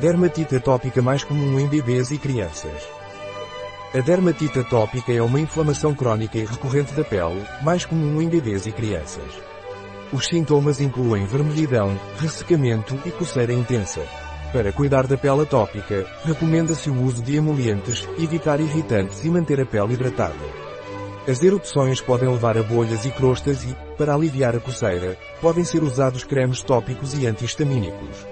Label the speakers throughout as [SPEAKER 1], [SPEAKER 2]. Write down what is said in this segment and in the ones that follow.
[SPEAKER 1] Dermatite atópica mais comum em bebês e crianças. A dermatite atópica é uma inflamação crónica e recorrente da pele, mais comum em bebês e crianças. Os sintomas incluem vermelhidão, ressecamento e coceira intensa. Para cuidar da pele atópica, recomenda-se o uso de emolientes, evitar irritantes e manter a pele hidratada. As erupções podem levar a bolhas e crostas e, para aliviar a coceira, podem ser usados cremes tópicos e antihistamínicos.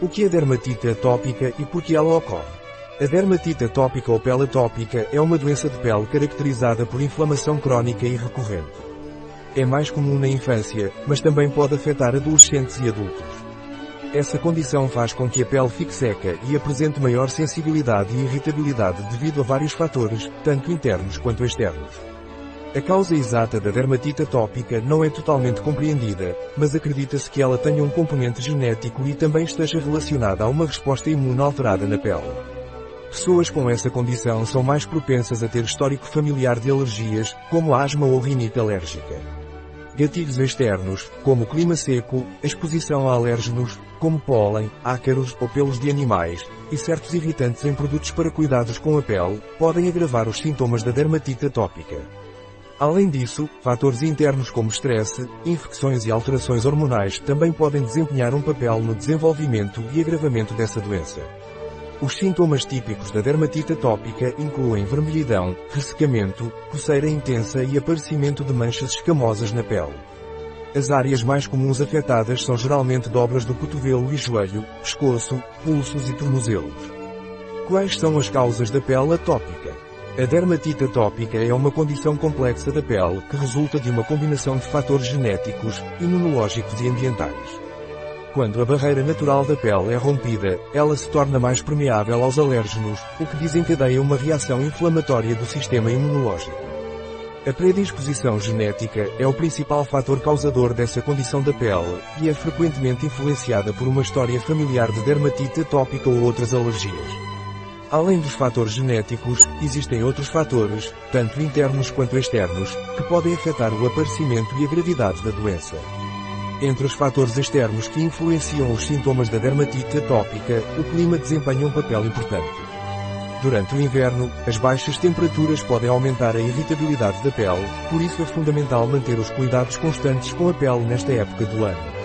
[SPEAKER 1] O que é dermatite atópica e por que ela ocorre? A dermatite atópica ou pele atópica é uma doença de pele caracterizada por inflamação crónica e recorrente. É mais comum na infância, mas também pode afetar adolescentes e adultos. Essa condição faz com que a pele fique seca e apresente maior sensibilidade e irritabilidade devido a vários fatores, tanto internos quanto externos. A causa exata da dermatite atópica não é totalmente compreendida, mas acredita-se que ela tenha um componente genético e também esteja relacionada a uma resposta imune alterada na pele. Pessoas com essa condição são mais propensas a ter histórico familiar de alergias, como asma ou rinite alérgica. Gatilhos externos, como clima seco, exposição a alérgenos, como pólen, ácaros ou pelos de animais, e certos irritantes em produtos para cuidados com a pele, podem agravar os sintomas da dermatite atópica. Além disso, fatores internos como estresse, infecções e alterações hormonais também podem desempenhar um papel no desenvolvimento e agravamento dessa doença. Os sintomas típicos da dermatite atópica incluem vermelhidão, ressecamento, coceira intensa e aparecimento de manchas escamosas na pele. As áreas mais comuns afetadas são geralmente dobras do cotovelo e joelho, pescoço, pulsos e tornozelos. Quais são as causas da pele atópica? A dermatite atópica é uma condição complexa da pele que resulta de uma combinação de fatores genéticos, imunológicos e ambientais. Quando a barreira natural da pele é rompida, ela se torna mais permeável aos alérgenos, o que desencadeia uma reação inflamatória do sistema imunológico. A predisposição genética é o principal fator causador dessa condição da pele e é frequentemente influenciada por uma história familiar de dermatite atópica ou outras alergias. Além dos fatores genéticos, existem outros fatores, tanto internos quanto externos, que podem afetar o aparecimento e a gravidade da doença. Entre os fatores externos que influenciam os sintomas da dermatite atópica, o clima desempenha um papel importante. Durante o inverno, as baixas temperaturas podem aumentar a irritabilidade da pele, por isso é fundamental manter os cuidados constantes com a pele nesta época do ano.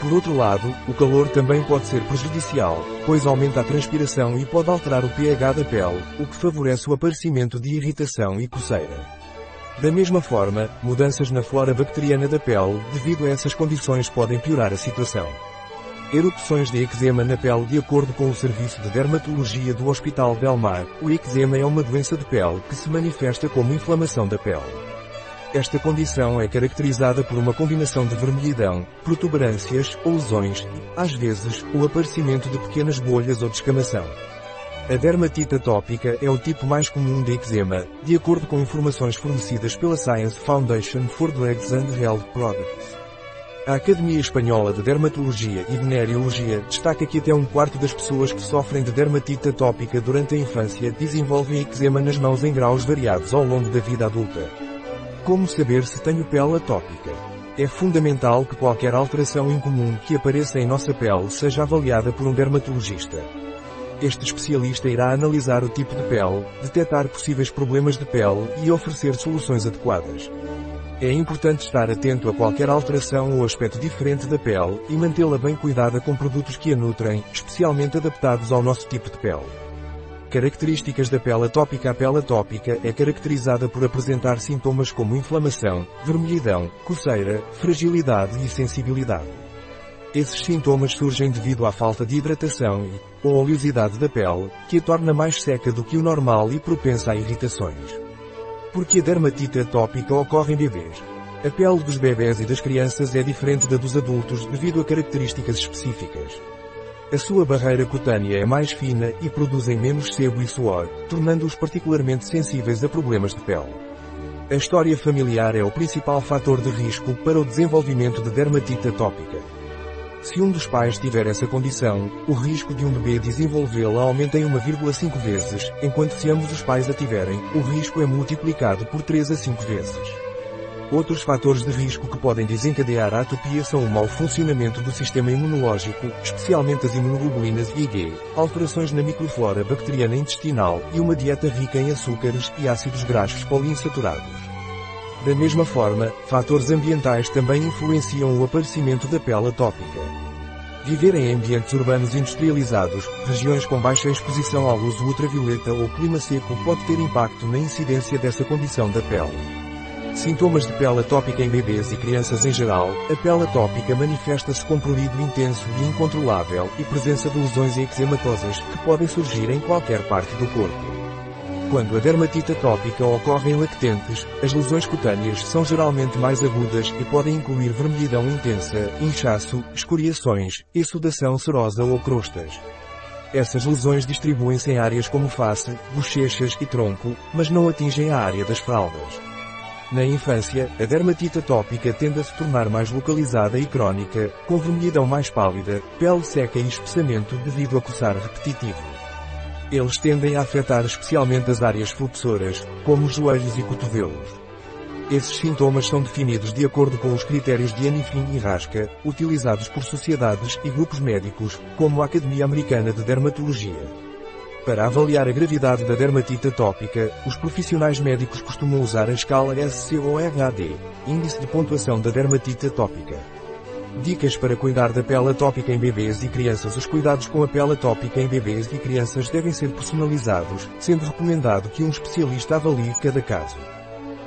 [SPEAKER 1] Por outro lado, o calor também pode ser prejudicial, pois aumenta a transpiração e pode alterar o pH da pele, o que favorece o aparecimento de irritação e coceira. Da mesma forma, mudanças na flora bacteriana da pele devido a essas condições podem piorar a situação. Erupções de eczema na pele De acordo com o Serviço de Dermatologia do Hospital Belmar, o eczema é uma doença de pele que se manifesta como inflamação da pele. Esta condição é caracterizada por uma combinação de vermelhidão, protuberâncias lesões e, às vezes, o aparecimento de pequenas bolhas ou descamação. A dermatite atópica é o tipo mais comum de eczema, de acordo com informações fornecidas pela Science Foundation for Drugs and Health Products. A Academia Espanhola de Dermatologia e Venereologia destaca que até um quarto das pessoas que sofrem de dermatite atópica durante a infância desenvolvem eczema nas mãos em graus variados ao longo da vida adulta. Como saber se tenho pele atópica? É fundamental que qualquer alteração incomum que apareça em nossa pele seja avaliada por um dermatologista. Este especialista irá analisar o tipo de pele, detectar possíveis problemas de pele e oferecer soluções adequadas. É importante estar atento a qualquer alteração ou aspecto diferente da pele e mantê-la bem cuidada com produtos que a nutrem, especialmente adaptados ao nosso tipo de pele. Características da pele atópica A pele atópica é caracterizada por apresentar sintomas como inflamação, vermelhidão, coceira, fragilidade e sensibilidade. Esses sintomas surgem devido à falta de hidratação e, ou oleosidade da pele, que a torna mais seca do que o normal e propensa a irritações. Porque a dermatite atópica ocorre em bebês. A pele dos bebés e das crianças é diferente da dos adultos devido a características específicas. A sua barreira cutânea é mais fina e produzem menos sebo e suor, tornando-os particularmente sensíveis a problemas de pele. A história familiar é o principal fator de risco para o desenvolvimento de dermatite atópica. Se um dos pais tiver essa condição, o risco de um bebê desenvolvê-la aumenta em 1,5 vezes, enquanto se ambos os pais a tiverem, o risco é multiplicado por 3 a 5 vezes. Outros fatores de risco que podem desencadear a atopia são o mau funcionamento do sistema imunológico, especialmente as imunoglobulinas IgG, alterações na microflora bacteriana intestinal e uma dieta rica em açúcares e ácidos graxos poliinsaturados. Da mesma forma, fatores ambientais também influenciam o aparecimento da pele atópica. Viver em ambientes urbanos industrializados, regiões com baixa exposição à luz ultravioleta ou clima seco pode ter impacto na incidência dessa condição da pele. Sintomas de pele atópica em bebês e crianças em geral. A pele atópica manifesta-se com prurido intenso e incontrolável e presença de lesões eczematosas que podem surgir em qualquer parte do corpo. Quando a dermatite atópica ocorre em lactentes, as lesões cutâneas são geralmente mais agudas e podem incluir vermelhidão intensa, inchaço, escoriações, exudação serosa ou crostas. Essas lesões distribuem-se em áreas como face, bochechas e tronco, mas não atingem a área das fraldas. Na infância, a dermatite atópica tende a se tornar mais localizada e crónica, com vermelhidão mais pálida, pele seca e espessamento devido a coçar repetitivo. Eles tendem a afetar especialmente as áreas flexoras, como os joelhos e cotovelos. Esses sintomas são definidos de acordo com os critérios de Anifin e Rasca, utilizados por sociedades e grupos médicos, como a Academia Americana de Dermatologia. Para avaliar a gravidade da dermatite atópica, os profissionais médicos costumam usar a escala SCORAD, Índice de Pontuação da Dermatite Atópica. Dicas para cuidar da pele atópica em bebês e crianças Os cuidados com a pele atópica em bebês e crianças devem ser personalizados, sendo recomendado que um especialista avalie cada caso.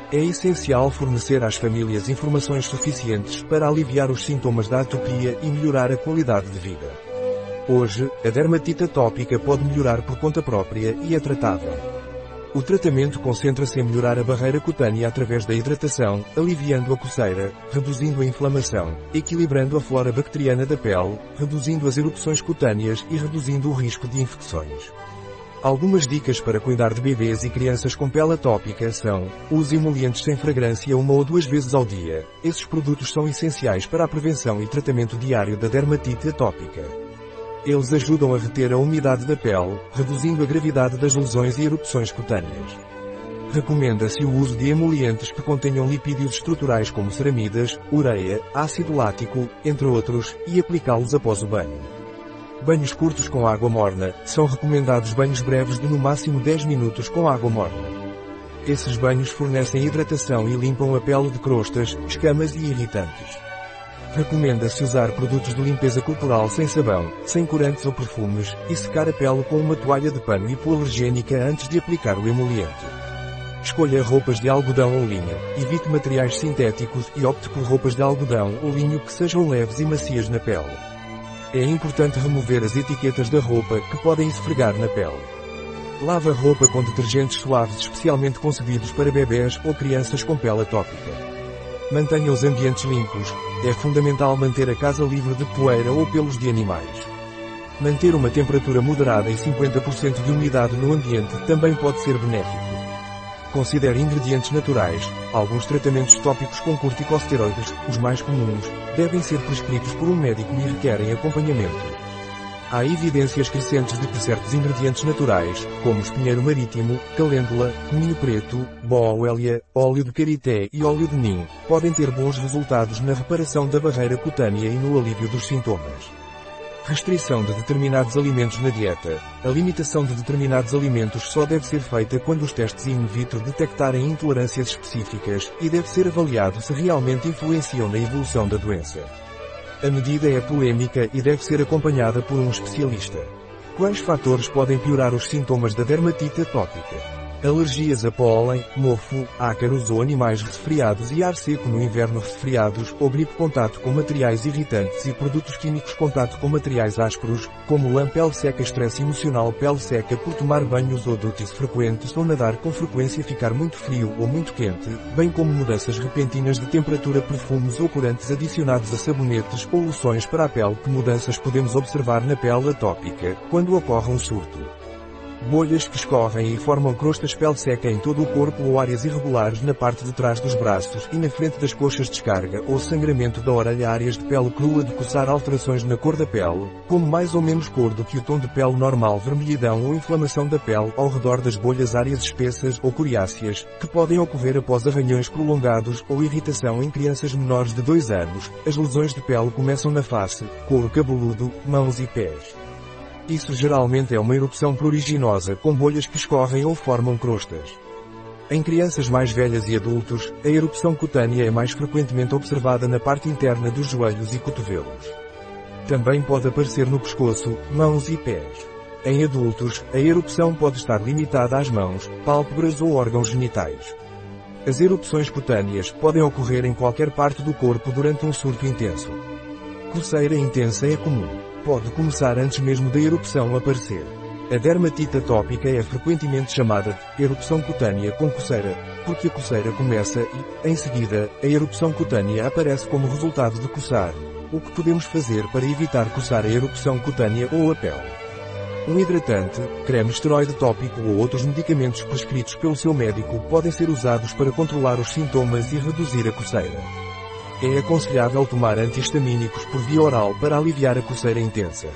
[SPEAKER 1] É essencial fornecer às famílias informações suficientes para aliviar os sintomas da atopia e melhorar a qualidade de vida. Hoje, a dermatite atópica pode melhorar por conta própria e é tratável. O tratamento concentra-se em melhorar a barreira cutânea através da hidratação, aliviando a coceira, reduzindo a inflamação, equilibrando a flora bacteriana da pele, reduzindo as erupções cutâneas e reduzindo o risco de infecções. Algumas dicas para cuidar de bebês e crianças com pele atópica são: use emolientes sem fragrância uma ou duas vezes ao dia. Esses produtos são essenciais para a prevenção e tratamento diário da dermatite atópica. Eles ajudam a reter a umidade da pele, reduzindo a gravidade das lesões e erupções cutâneas. Recomenda-se o uso de emolientes que contenham lipídios estruturais como ceramidas, ureia, ácido lático, entre outros, e aplicá-los após o banho. Banhos curtos com água morna, são recomendados banhos breves de no máximo 10 minutos com água morna. Esses banhos fornecem hidratação e limpam a pele de crostas, escamas e irritantes. Recomenda-se usar produtos de limpeza corporal sem sabão, sem corantes ou perfumes, e secar a pele com uma toalha de pano hipoalergênica antes de aplicar o emoliente. Escolha roupas de algodão ou linho, evite materiais sintéticos e opte por roupas de algodão ou linho que sejam leves e macias na pele. É importante remover as etiquetas da roupa que podem esfregar na pele. Lava roupa com detergentes suaves especialmente concebidos para bebés ou crianças com pele atópica. Mantenha os ambientes limpos. É fundamental manter a casa livre de poeira ou pelos de animais. Manter uma temperatura moderada e 50% de umidade no ambiente também pode ser benéfico. Considere ingredientes naturais. Alguns tratamentos tópicos com corticosteroides, os mais comuns, devem ser prescritos por um médico e requerem acompanhamento. Há evidências crescentes de que certos ingredientes naturais, como espinheiro marítimo, calêndula, cominho preto, boélia, óleo de karité e óleo de nim, podem ter bons resultados na reparação da barreira cutânea e no alívio dos sintomas. Restrição de determinados alimentos na dieta. A limitação de determinados alimentos só deve ser feita quando os testes in vitro detectarem intolerâncias específicas e deve ser avaliado se realmente influenciam na evolução da doença. A medida é polêmica e deve ser acompanhada por um especialista. Quais fatores podem piorar os sintomas da dermatite atópica? Alergias a pólen, mofo, ácaros ou animais resfriados e ar seco no inverno resfriados, ou gripe contato com materiais irritantes e produtos químicos contato com materiais ásperos, como lã pele seca estresse emocional pele seca por tomar banhos ou duties frequentes ou nadar com frequência ficar muito frio ou muito quente, bem como mudanças repentinas de temperatura perfumes ou corantes adicionados a sabonetes ou loções para a pele que mudanças podemos observar na pele atópica, quando ocorre um surto. Bolhas que escorrem e formam crostas pele seca em todo o corpo ou áreas irregulares na parte de trás dos braços e na frente das coxas descarga ou sangramento da orelha áreas de pele crua de coçar alterações na cor da pele, como mais ou menos cor do que o tom de pele normal vermelhidão ou inflamação da pele ao redor das bolhas áreas espessas ou coriáceas, que podem ocorrer após arranhões prolongados ou irritação em crianças menores de 2 anos. As lesões de pele começam na face, couro cabeludo, mãos e pés. Isso geralmente é uma erupção pruriginosa com bolhas que escorrem ou formam crostas. Em crianças mais velhas e adultos, a erupção cutânea é mais frequentemente observada na parte interna dos joelhos e cotovelos. Também pode aparecer no pescoço, mãos e pés. Em adultos, a erupção pode estar limitada às mãos, pálpebras ou órgãos genitais. As erupções cutâneas podem ocorrer em qualquer parte do corpo durante um surto intenso. Coceira intensa é comum pode começar antes mesmo da erupção aparecer. A dermatite atópica é frequentemente chamada de erupção cutânea com coceira, porque a coceira começa e, em seguida, a erupção cutânea aparece como resultado de coçar. O que podemos fazer para evitar coçar a erupção cutânea ou a pele? Um hidratante, creme esteroide tópico ou outros medicamentos prescritos pelo seu médico podem ser usados para controlar os sintomas e reduzir a coceira. É aconselhável tomar antihistamínicos por via oral para aliviar a coceira intensa.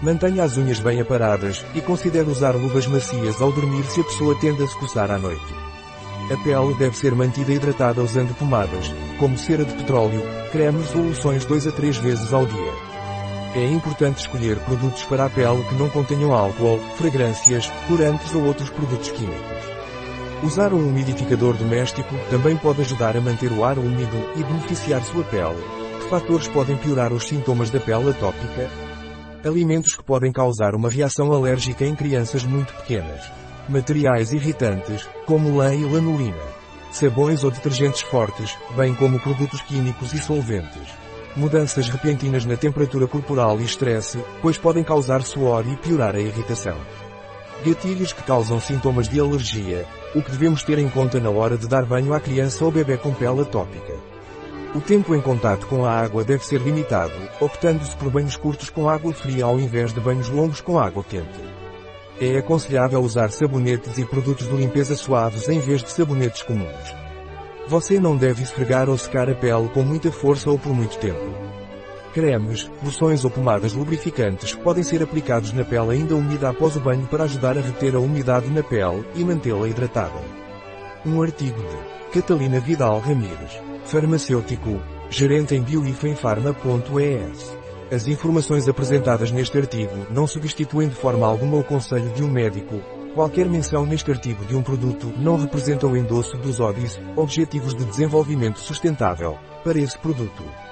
[SPEAKER 1] Mantenha as unhas bem aparadas e considere usar luvas macias ao dormir se a pessoa tende a se coçar à noite. A pele deve ser mantida hidratada usando pomadas, como cera de petróleo, cremes ou loções 2 a 3 vezes ao dia. É importante escolher produtos para a pele que não contenham álcool, fragrâncias, corantes ou outros produtos químicos. Usar um umidificador doméstico também pode ajudar a manter o ar úmido e beneficiar sua pele. Que fatores podem piorar os sintomas da pele atópica? Alimentos que podem causar uma reação alérgica em crianças muito pequenas. Materiais irritantes, como lã e lanolina. Sabões ou detergentes fortes, bem como produtos químicos e solventes. Mudanças repentinas na temperatura corporal e estresse, pois podem causar suor e piorar a irritação. Gatilhos que causam sintomas de alergia, o que devemos ter em conta na hora de dar banho à criança ou bebê com pele atópica. O tempo em contato com a água deve ser limitado, optando-se por banhos curtos com água fria ao invés de banhos longos com água quente. É aconselhável usar sabonetes e produtos de limpeza suaves em vez de sabonetes comuns. Você não deve esfregar ou secar a pele com muita força ou por muito tempo. Cremes, loções ou pomadas lubrificantes podem ser aplicados na pele ainda úmida após o banho para ajudar a reter a umidade na pele e mantê-la hidratada. Um artigo de Catalina Vidal Ramírez, farmacêutico, gerente em bioifenfarma.es. As informações apresentadas neste artigo não substituem de forma alguma o conselho de um médico. Qualquer menção neste artigo de um produto não representa o endosso dos ODIs, Objetivos de Desenvolvimento Sustentável, para esse produto.